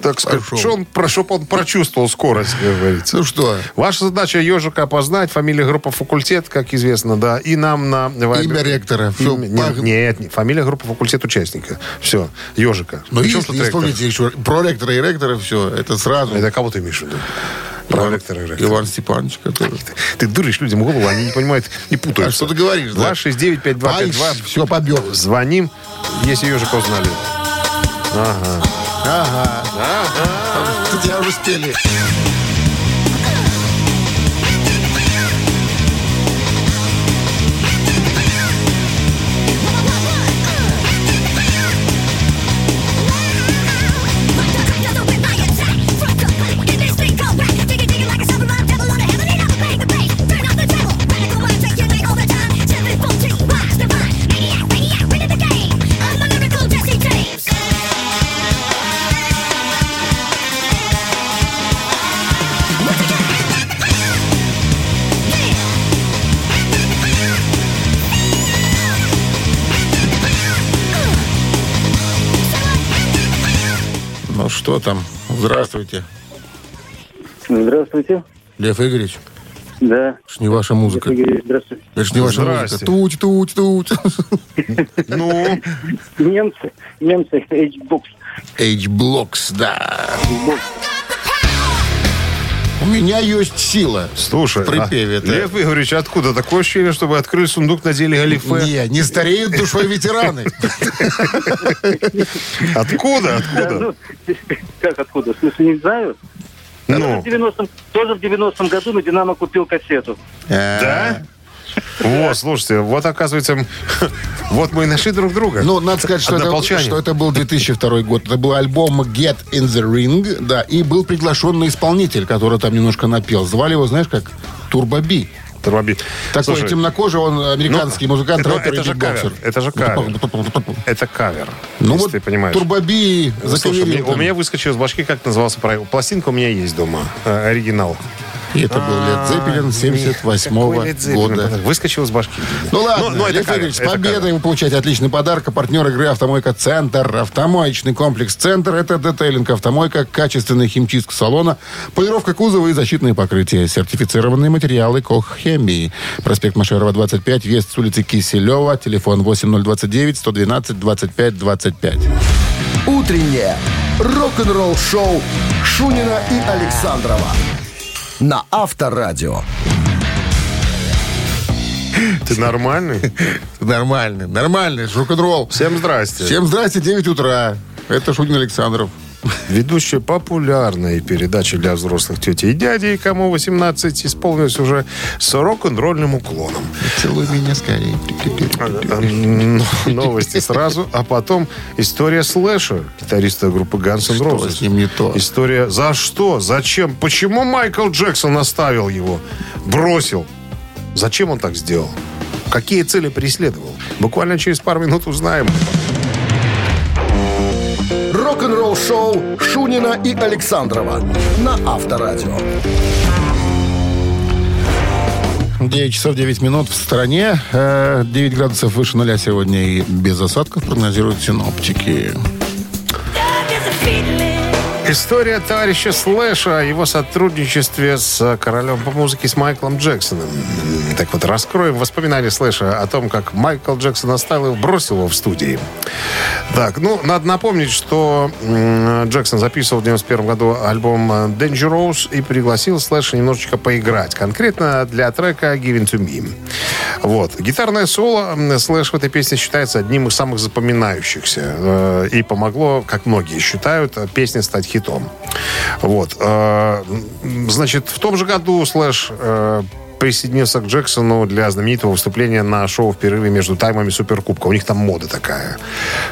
так сказать, Пошел. что он, чтоб он прочувствовал скорость, как говорится. Ну что, Ваша задача ежика опознать, фамилия, группа, факультет, как известно, да, и нам на... имя ректора. Всё, Имя- нет, нет, нет, фамилия, группа, факультет участника. Все, ежика. Но Причем если вспомните еще про ректора и ректора, все, это сразу. Это кого ты имеешь в виду? Про ректора и ректора. Иван Степанович, который... Ты дуришь людям голову, они не понимают, не путают. А что ты говоришь, да? 269-5252. все, побег. Звоним, если ежика узнали. Ага. Тут я уже спели. Что там? Здравствуйте. Здравствуйте. Лев Игоревич, Да. это ж не ваша музыка. Игорь, Здравствуйте. Это ж не ваша Здрасте. музыка. Туть, туть, туть. Ну, Немцы, немцы, H-Box. H-Blocks, да. У меня есть сила. слушай, В припеве, а, да. Лев Игоревич, откуда такое ощущение, что вы открыли сундук, надели галифе? Не, не стареют душой ветераны. Откуда? Да, Откуда? ну, как откуда? В смысле, не знаю. Ну, В 90-м, тоже в 90-м году на «Динамо» купил кассету. да? Вот, слушайте, вот оказывается, вот мы и нашли друг друга. Ну, надо сказать, что это, что это был 2002 год. Это был альбом Get in the Ring, да, и был приглашенный исполнитель, который там немножко напел. Звали его, знаешь, как Турбо Би. Турбоби. Такой Слушай, темнокожий, он американский ну, музыкант, это- рэпер это и же кавер, это же кавер. Это кавер, Ну если вот ты понимаешь. Турбо Би Слушай, у меня- у меня выскочил из башки, как назывался проект. Пластинка у меня есть дома, э, оригинал. И это был Лед Зеппелин 78 Какой Led Zeppelin? года. Выскочил из башки. Ну ладно, Но- но Лев Игоревич, с победой вы получаете отличный подарок. А партнер игры «Автомойка Центр». Автомоечный комплекс «Центр» — это детейлинг автомойка, качественная химчистка салона, полировка кузова и защитные покрытия, сертифицированные материалы КОХ Хемии. Проспект Машерова, 25, въезд с улицы Киселева, телефон 8029 112 25 25. Утреннее рок-н-ролл-шоу Шунина и Александрова на Авторадио. Ты нормальный? Нормальный, нормальный, рок-н-ролл. Всем здрасте. Всем здрасте, 9 утра. Это Шунин Александров. Ведущая популярной передачи для взрослых тети и дяди, и кому 18 исполнилось уже с рок-н-ролльным уклоном. Целуй меня скорее. Н- Новости сразу, а потом история Слэша, гитариста группы Guns N' Что Roses. с ним не то? История за что, зачем, почему Майкл Джексон оставил его, бросил. Зачем он так сделал? Какие цели преследовал? Буквально через пару минут узнаем. Рок-н-ролл-шоу Шунина и Александрова на Авторадио. 9 часов 9 минут в стороне. Э, 9 градусов выше нуля сегодня и без осадков прогнозируют синоптики. История товарища Слэша о его сотрудничестве с королем по музыке с Майклом Джексоном. Так вот, раскроем воспоминания Слэша о том, как Майкл Джексон оставил и бросил его в студии. Так, ну, надо напомнить, что Джексон записывал в 91 году альбом э, Dangerous и пригласил Слэша немножечко поиграть. Конкретно для трека Give In to Me. Вот. Гитарное соло Слэш в этой песне считается одним из самых запоминающихся. э, И помогло, как многие считают, э, песне стать хитом. Вот. Э, м, Значит, в том же году Слэш э, присоединился к Джексону для знаменитого выступления на шоу в перерыве между таймами Суперкубка. У них там мода такая,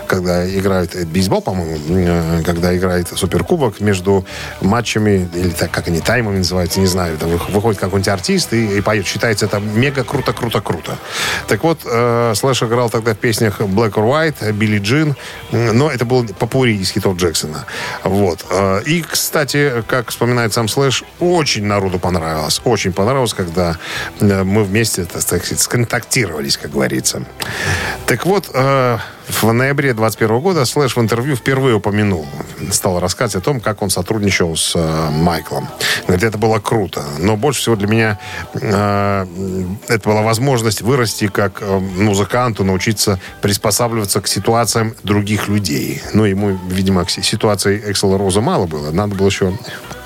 когда играют э, бейсбол, по-моему, э, когда играет Суперкубок между матчами, или так, как они, таймами называются, не знаю, там выходит какой-нибудь артист и, и поет. Считается это мега круто-круто-круто. Так вот, э, Слэш играл тогда в песнях Black or White, Billie Jean, но это был попури из хитов Джексона. Вот. Э, и, кстати, как вспоминает сам Слэш, очень народу понравилось. Очень понравилось, когда мы вместе, так сказать, сконтактировались, как говорится. Так вот, э, в ноябре 21 года Слэш в интервью впервые упомянул, стал рассказывать о том, как он сотрудничал с э, Майклом. Говорит, это было круто. Но больше всего для меня э, это была возможность вырасти как э, музыканту, научиться приспосабливаться к ситуациям других людей. Ну, ему, видимо, к ситуации Эксела Роза мало было. Надо было еще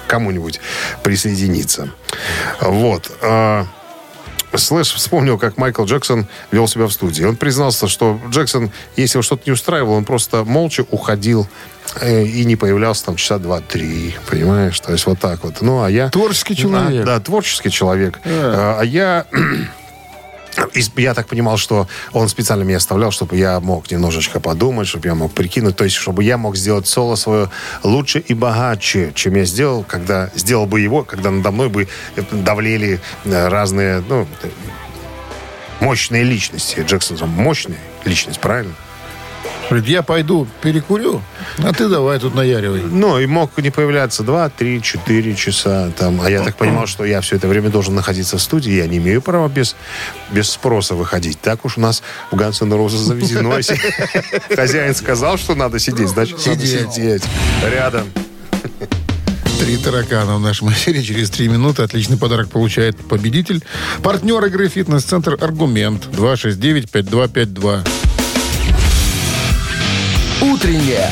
кому-нибудь присоединиться. Вот. Э, Слэш вспомнил, как Майкл Джексон вел себя в студии. Он признался, что Джексон, если его что-то не устраивало, он просто молча уходил э, и не появлялся там часа два-три, понимаешь? То есть вот так вот. Ну, а я... Творческий человек. Да, да творческий человек. А, а я я так понимал, что он специально меня оставлял, чтобы я мог немножечко подумать, чтобы я мог прикинуть, то есть, чтобы я мог сделать соло свое лучше и богаче, чем я сделал, когда сделал бы его, когда надо мной бы давлели э, разные, ну, мощные личности. Джексон мощная личность, правильно? Говорит, я пойду перекурю, а ты давай тут наяривай. Ну, и мог не появляться 2, 3, 4 часа. Там. А я так понимал, что я все это время должен находиться в студии. Я не имею права без, без спроса выходить. Так уж у нас в N' Roses заведено. Хозяин сказал, что надо сидеть, значит, сидеть рядом. Три таракана в нашем эфире. Через три минуты отличный подарок получает победитель. Партнер игры «Фитнес-центр Аргумент» 269-5252. Утреннее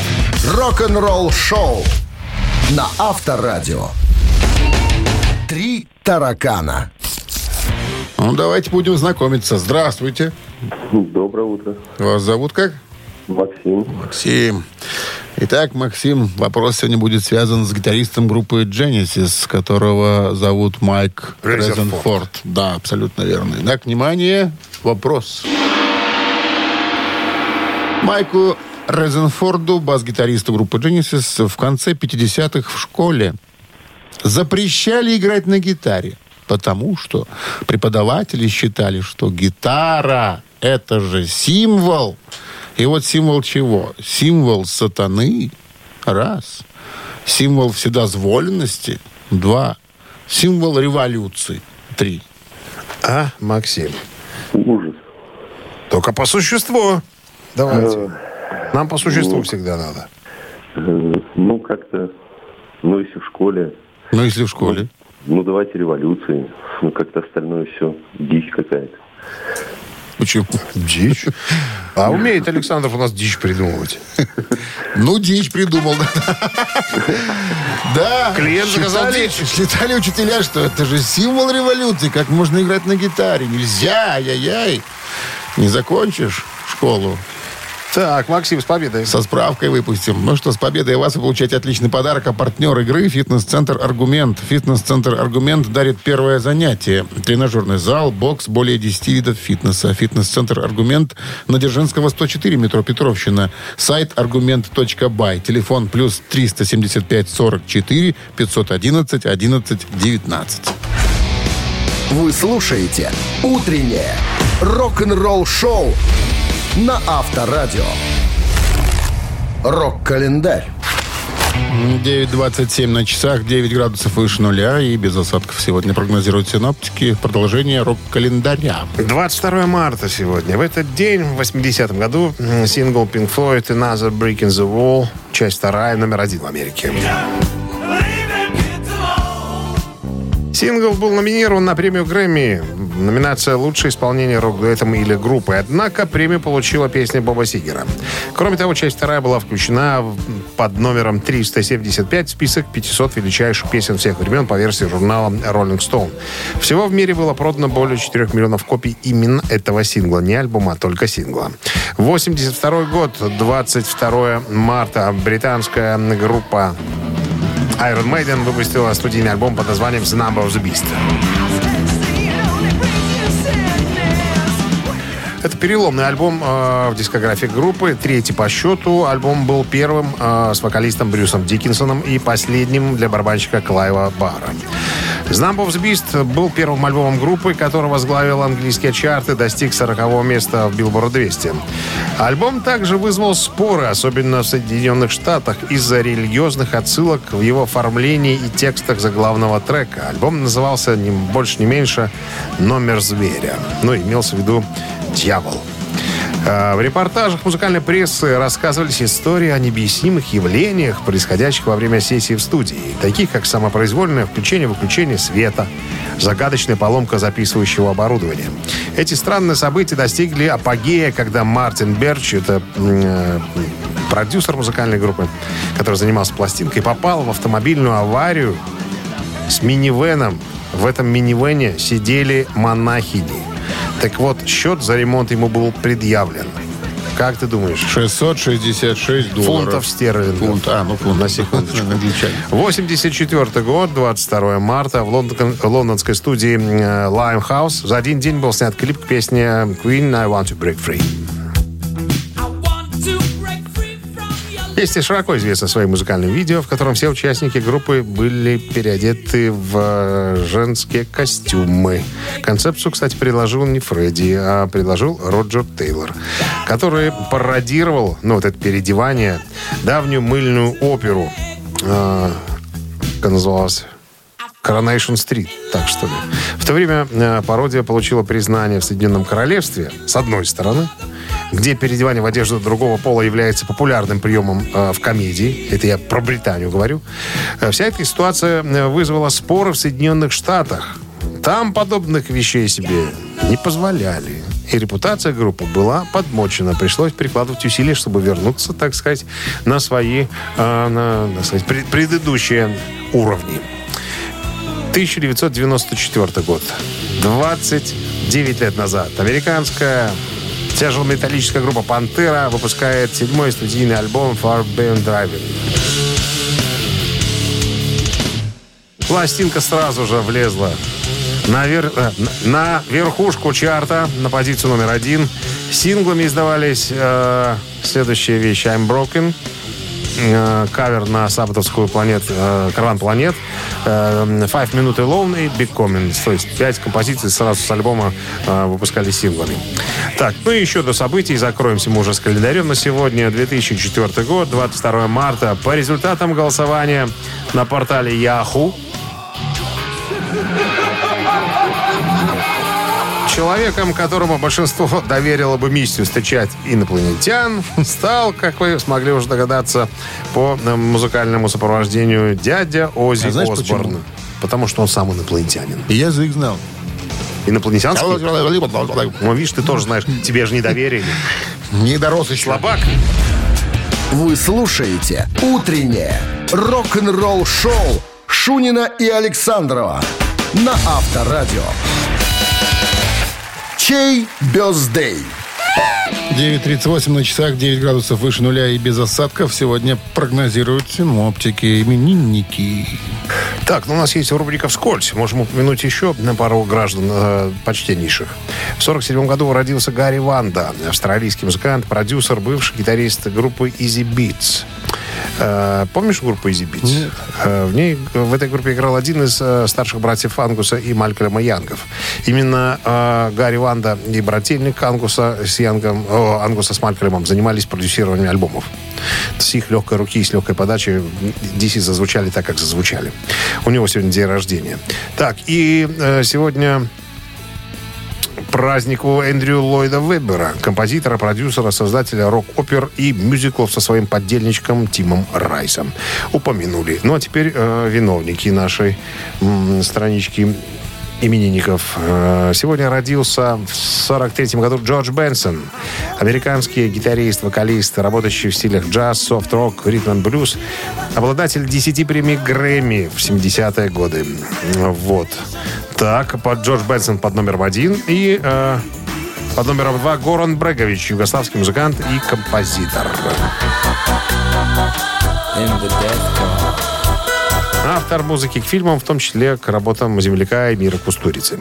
рок-н-ролл-шоу на Авторадио. Три таракана. Ну, давайте будем знакомиться. Здравствуйте. Доброе утро. Вас зовут как? Максим. Максим. Итак, Максим, вопрос сегодня будет связан с гитаристом группы Genesis, которого зовут Майк. Резенфорд. Да, абсолютно верно. Итак, внимание, вопрос. Майку Резенфорду, бас-гитаристу группы Genesis, в конце 50-х в школе запрещали играть на гитаре, потому что преподаватели считали, что гитара — это же символ. И вот символ чего? Символ сатаны. Раз. Символ вседозволенности. Два. Символ революции. Три. А, Максим? Ужас. Только по существу. Давайте. Нам по существу всегда надо. Э, Ну, как-то, ну, если в школе, Ну, если в школе. ну, давайте революции. Ну, как-то остальное все дичь какая-то. Почему? Дичь. А умеет Александр у нас дичь придумывать. Ну, дичь придумал. Да. Клиент заказал Считали- дичь. Считали учителя, что это же символ революции. Как можно играть на гитаре? Нельзя, ай-яй-яй. Не закончишь школу, Так, Максим, с победой. со справкой выпустим. Ну что, с победой вас вы получаете отличный подарок. А партнер игры «Фитнес-центр Аргумент». «Фитнес-центр Аргумент» дарит первое занятие. Тренажерный зал, бокс, более 10 видов фитнеса. «Фитнес-центр Аргумент» на Дзержинского, 104, метро Петровщина. Сайт аргумент.бай. Телефон плюс 375 44 511 11 19. Вы слушаете «Утреннее рок-н-ролл-шоу» на Авторадио. Рок-календарь. 9.27 на часах, 9 градусов выше нуля и без осадков сегодня прогнозируют синоптики. Продолжение рок-календаря. 22 марта сегодня. В этот день, в 80-м году, сингл Pink Floyd «Another Brick in the Wall», часть вторая, номер один в Америке. Сингл был номинирован на премию Грэмми. Номинация «Лучшее исполнение рок-дуэтом или группы». Однако премию получила песня Боба Сигера. Кроме того, часть вторая была включена под номером 375 в список 500 величайших песен всех времен по версии журнала Rolling Stone. Всего в мире было продано более 4 миллионов копий именно этого сингла. Не альбома, а только сингла. 82 год, 22 марта. Британская группа Iron Maiden выпустила студийный альбом под названием The Number of the Beast. Это переломный альбом э, в дискографии группы. Третий по счету. Альбом был первым э, с вокалистом Брюсом Диккинсоном и последним для барабанщика Клайва Бара. Знамбов's Beast был первым альбомом группы, который возглавил английские чарты, достиг 40 места в Billboard 200. Альбом также вызвал споры, особенно в Соединенных Штатах, из-за религиозных отсылок в его оформлении и текстах заглавного трека. Альбом назывался ни больше, ни меньше «Номер зверя». Ну, имелся в виду «Дьявол». А, В репортажах музыкальной прессы рассказывались истории о необъяснимых явлениях, происходящих во время сессии в студии, таких как самопроизвольное включение-выключение света, загадочная поломка записывающего оборудования. Эти странные события достигли апогея, когда Мартин Берч, это э, продюсер музыкальной группы, который занимался пластинкой, попал в автомобильную аварию с минивеном. В этом минивене сидели монахини. Так вот, счет за ремонт ему был предъявлен. Как ты думаешь? 666 долларов. Фунтов стерлингов. Фунт, а, ну фунт. На секундочку. Англичане. 84 год, 22 марта, в лондон- лондонской студии э, Limehouse за один день был снят клип к песне Queen «I Want to Break Free». Песня широко известна своим музыкальным видео, в котором все участники группы были переодеты в э, женские костюмы. Концепцию, кстати, предложил не Фредди, а предложил Роджер Тейлор, который пародировал, ну, вот это переодевание, давнюю мыльную оперу, э, как называлась Coronation Street, так что ли. В то время э, пародия получила признание в Соединенном Королевстве, с одной стороны, где переодевание в одежду другого пола является популярным приемом э, в комедии. Это я про Британию говорю. Э, вся эта ситуация э, вызвала споры в Соединенных Штатах. Там подобных вещей себе не позволяли. И репутация группы была подмочена. Пришлось прикладывать усилия, чтобы вернуться, так сказать, на свои э, на, так сказать, пред- предыдущие уровни. 1994 год. 29 лет назад. Американская тяжелометаллическая группа «Пантера» выпускает седьмой студийный альбом «Far Beyond Driving». Пластинка сразу же влезла на, вер- э, на верхушку чарта, на позицию номер один. Синглами издавались э, следующие вещи «I'm Broken», э, кавер на сабатовскую планет, э, планет, э, Five Minute Alone и Big Comments. То есть пять композиций сразу с альбома э, выпускали синглами. Так, ну и еще до событий. Закроемся мы уже с календарем на сегодня. 2004 год, 22 марта. По результатам голосования на портале Yahoo Человеком, которому большинство доверило бы миссию встречать инопланетян, стал, как вы смогли уже догадаться, по э, музыкальному сопровождению дядя Ози А знаешь Осборн. почему? Потому что он сам инопланетянин. И язык знал. Инопланетянский? Ну, видишь, ты тоже знаешь, тебе же не доверили. Не дорос еще. Слабак. Вы слушаете «Утреннее рок-н-ролл-шоу» Шунина и Александрова на Авторадио. Чей бездей? 9.38 на часах, 9 градусов выше нуля и без осадков. Сегодня прогнозируют синоптики, именинники. Так, ну у нас есть рубрика «Вскользь». Можем упомянуть еще на пару граждан э, почтеннейших. В 47 году родился Гарри Ванда, австралийский музыкант, продюсер, бывший гитарист группы Easy Beats. Э, помнишь группу Easy Beats? Э, в ней, в этой группе играл один из э, старших братьев Ангуса и Малькольма Янгов. Именно э, Гарри Ванда и брательник Ангуса с Янгом, о, Ангуса с Малькольмом занимались продюсированием альбомов. С их легкой руки и с легкой подачи DC зазвучали так, как зазвучали. У него сегодня день рождения. Так, и э, сегодня праздник у Эндрю Ллойда Вебера, композитора, продюсера, создателя рок-опер и мюзиклов со своим поддельничком Тимом Райсом. Упомянули. Ну, а теперь э, виновники нашей м, странички именинников. Э, Сегодня родился в 43 году Джордж Бенсон, американский гитарист, вокалист, работающий в стилях джаз, софт-рок, ритм блюз, обладатель 10 премий Грэмми в 70-е годы. Вот. Так, под Джордж Бенсон под номером один и э, под номером два Горан Брегович, югославский музыкант и композитор. Автор музыки к фильмам, в том числе к работам земляка Мира Кустурицы.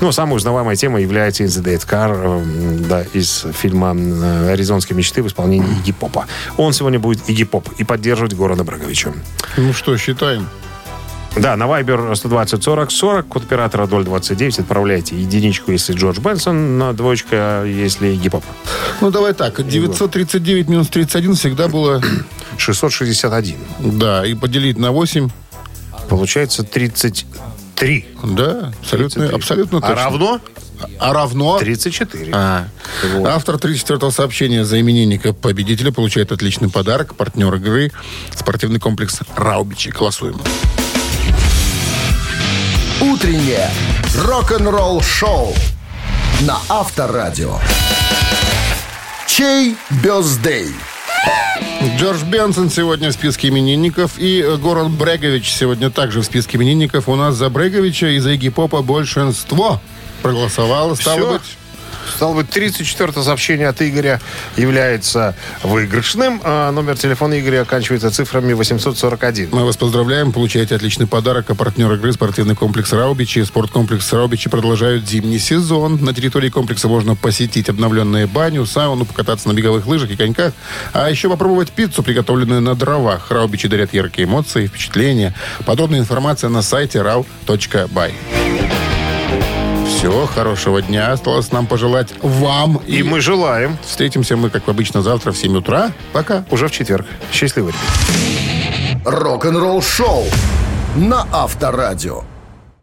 Ну, самой узнаваемой темой является «In the Dead Car» да, из фильма э, «Аризонские мечты» в исполнении Игги Попа. Он сегодня будет Игги Поп и поддерживать Горана Браговича. Ну что, считаем. Да, на Viber 120 40 40, код оператора 029, отправляйте единичку, если Джордж Бенсон, на двоечка, если гип-хоп. Ну, давай так. 939 минус 31 всегда было... 661. Да, и поделить на 8. Получается 33. Да, абсолютно, 33. абсолютно А точно. равно? А равно... 34. А. Автор 34-го сообщения за именинника победителя получает отличный подарок. Партнер игры спортивный комплекс «Раубичи». Голосуем. Утреннее рок-н-ролл-шоу на Авторадио. Чей бездей? Джордж Бенсон сегодня в списке именинников. И э, Горан Брегович сегодня также в списке именинников. У нас за Бреговича и за Игги Попа большинство проголосовало. Стало Всё. быть, Стало быть, 34 сообщение от Игоря является выигрышным. А номер телефона Игоря оканчивается цифрами 841. мы вас поздравляем. Получаете отличный подарок. А партнер игры спортивный комплекс «Раубичи». Спорткомплекс «Раубичи» продолжают зимний сезон. На территории комплекса можно посетить обновленную баню, сауну, покататься на беговых лыжах и коньках. А еще попробовать пиццу, приготовленную на дровах. «Раубичи» дарят яркие эмоции, впечатления. Подробная информация на сайте rau.by. Всего хорошего дня. Осталось нам пожелать вам. И мы желаем Встретимся мы, как обычно, завтра в 7 утра. Пока. уже в четверг. Счастливо, ребят. Рок-н-ролл-шоу на Авторадио.